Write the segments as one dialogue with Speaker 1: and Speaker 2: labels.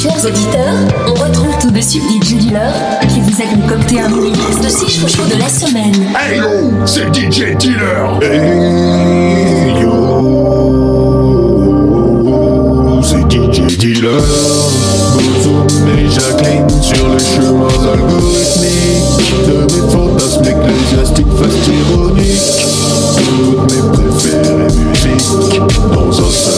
Speaker 1: Chers auditeurs, on retrouve tout de suite DJ Dealer qui vous a concocté un mini de 6 chouchous de la semaine.
Speaker 2: Hey yo, c'est DJ Dealer.
Speaker 3: Hey yo, c'est DJ Dealer. Bozoum et Jacqueline sur le chemin algorithmique de mes fantasmes ecclésiastiques fast ironiques. Toutes mes préférées musiques dans un seul.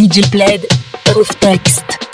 Speaker 1: DJ Plaid, Roof Text.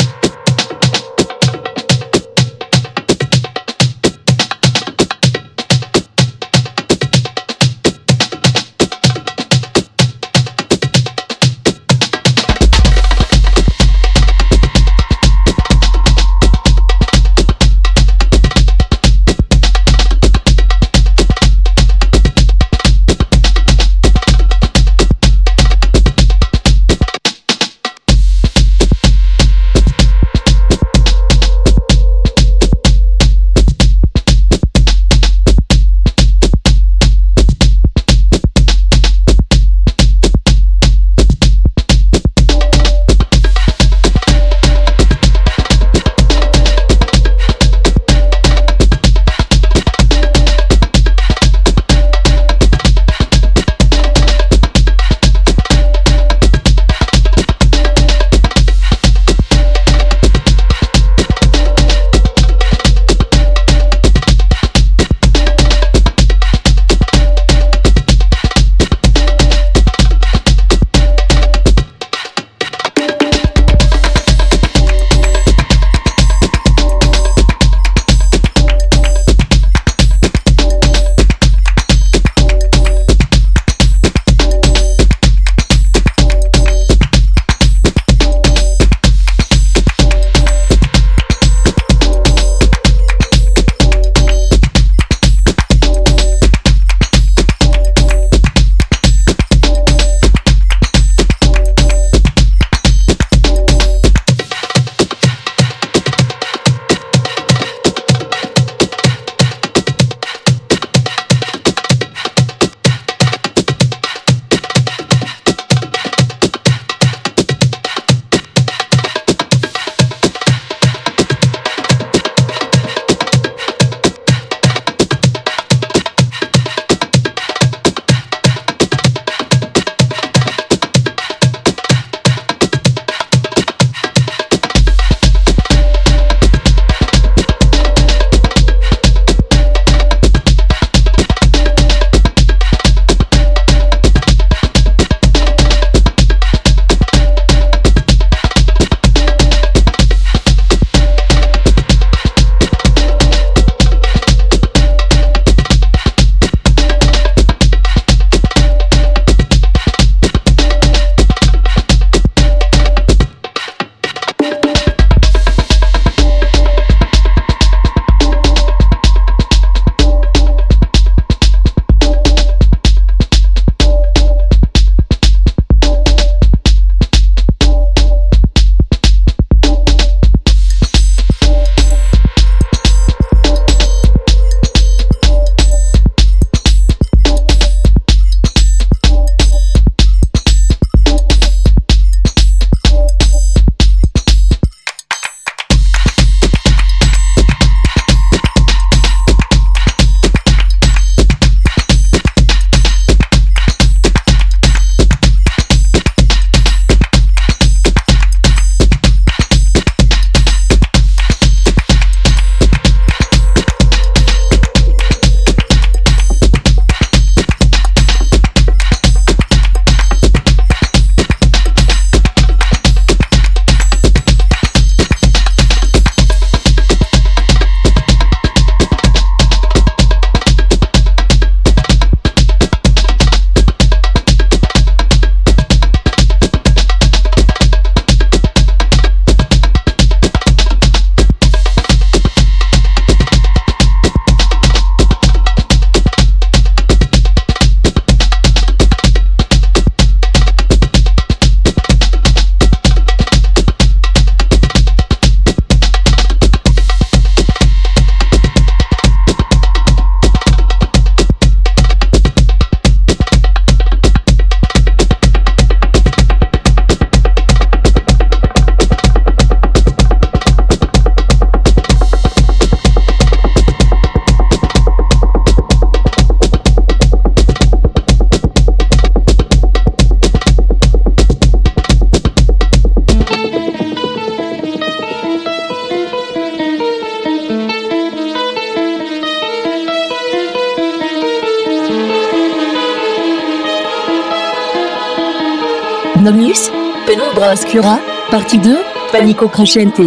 Speaker 4: Penumbra partie 2, Panico Crescente.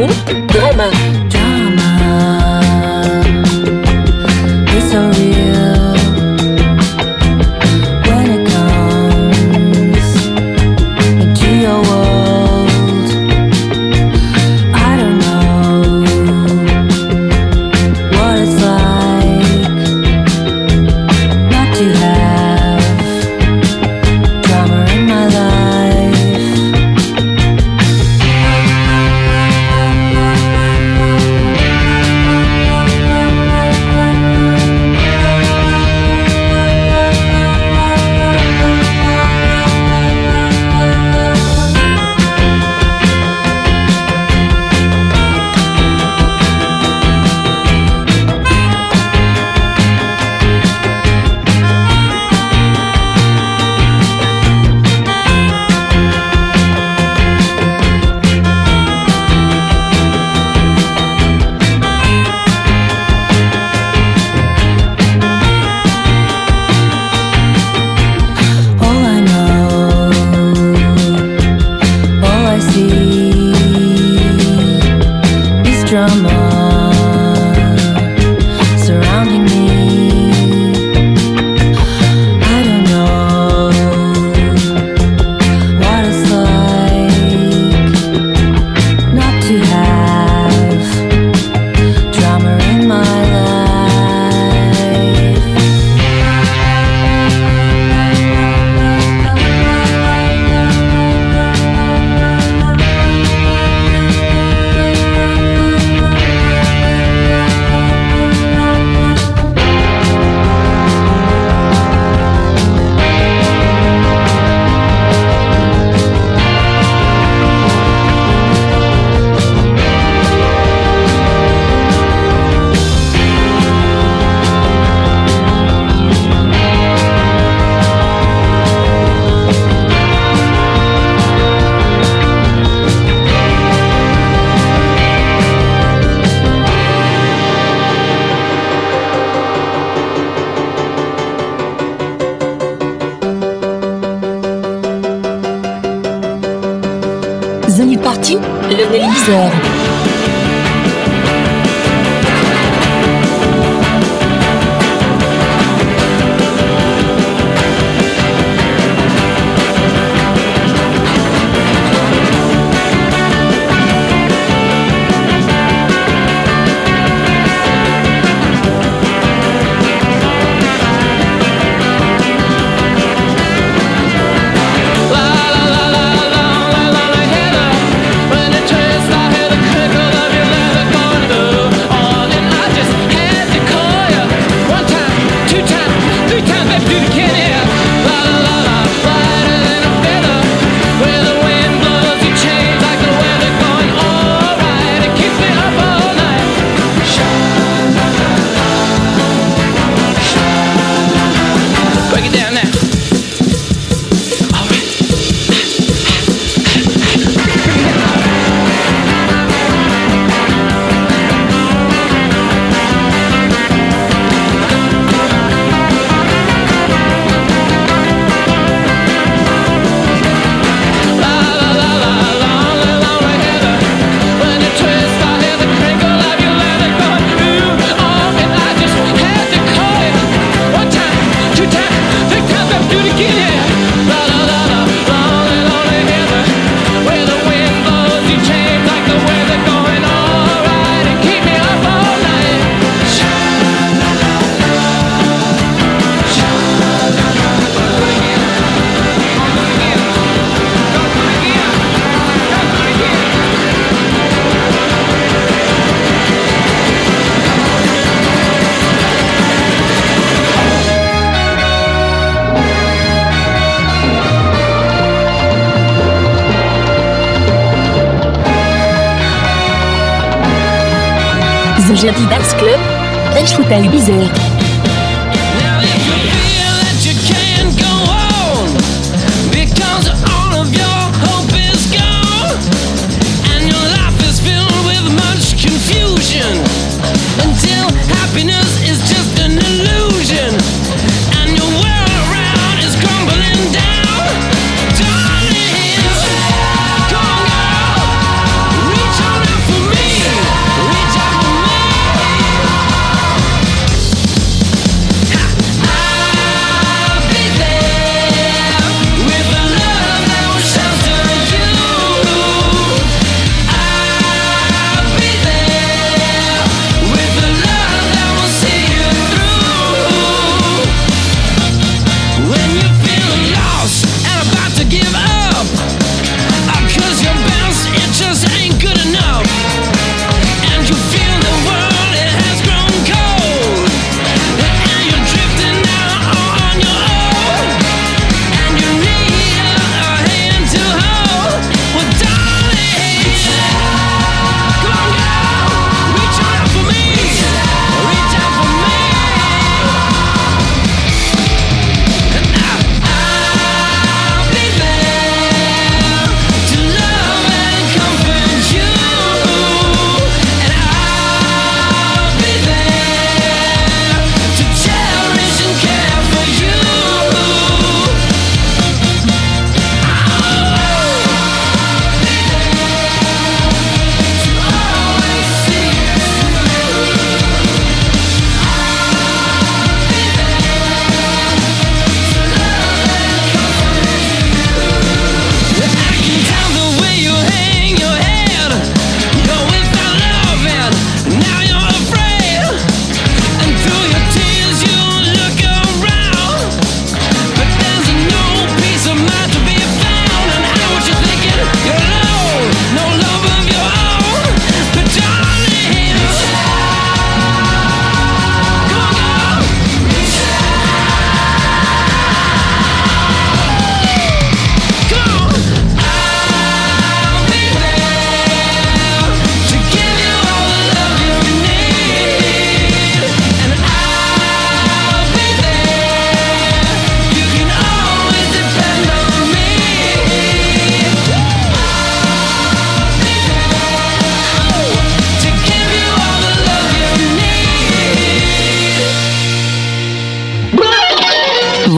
Speaker 5: Drama. Drama. amis partis, le The Jedi Dance Club, Bench Foot à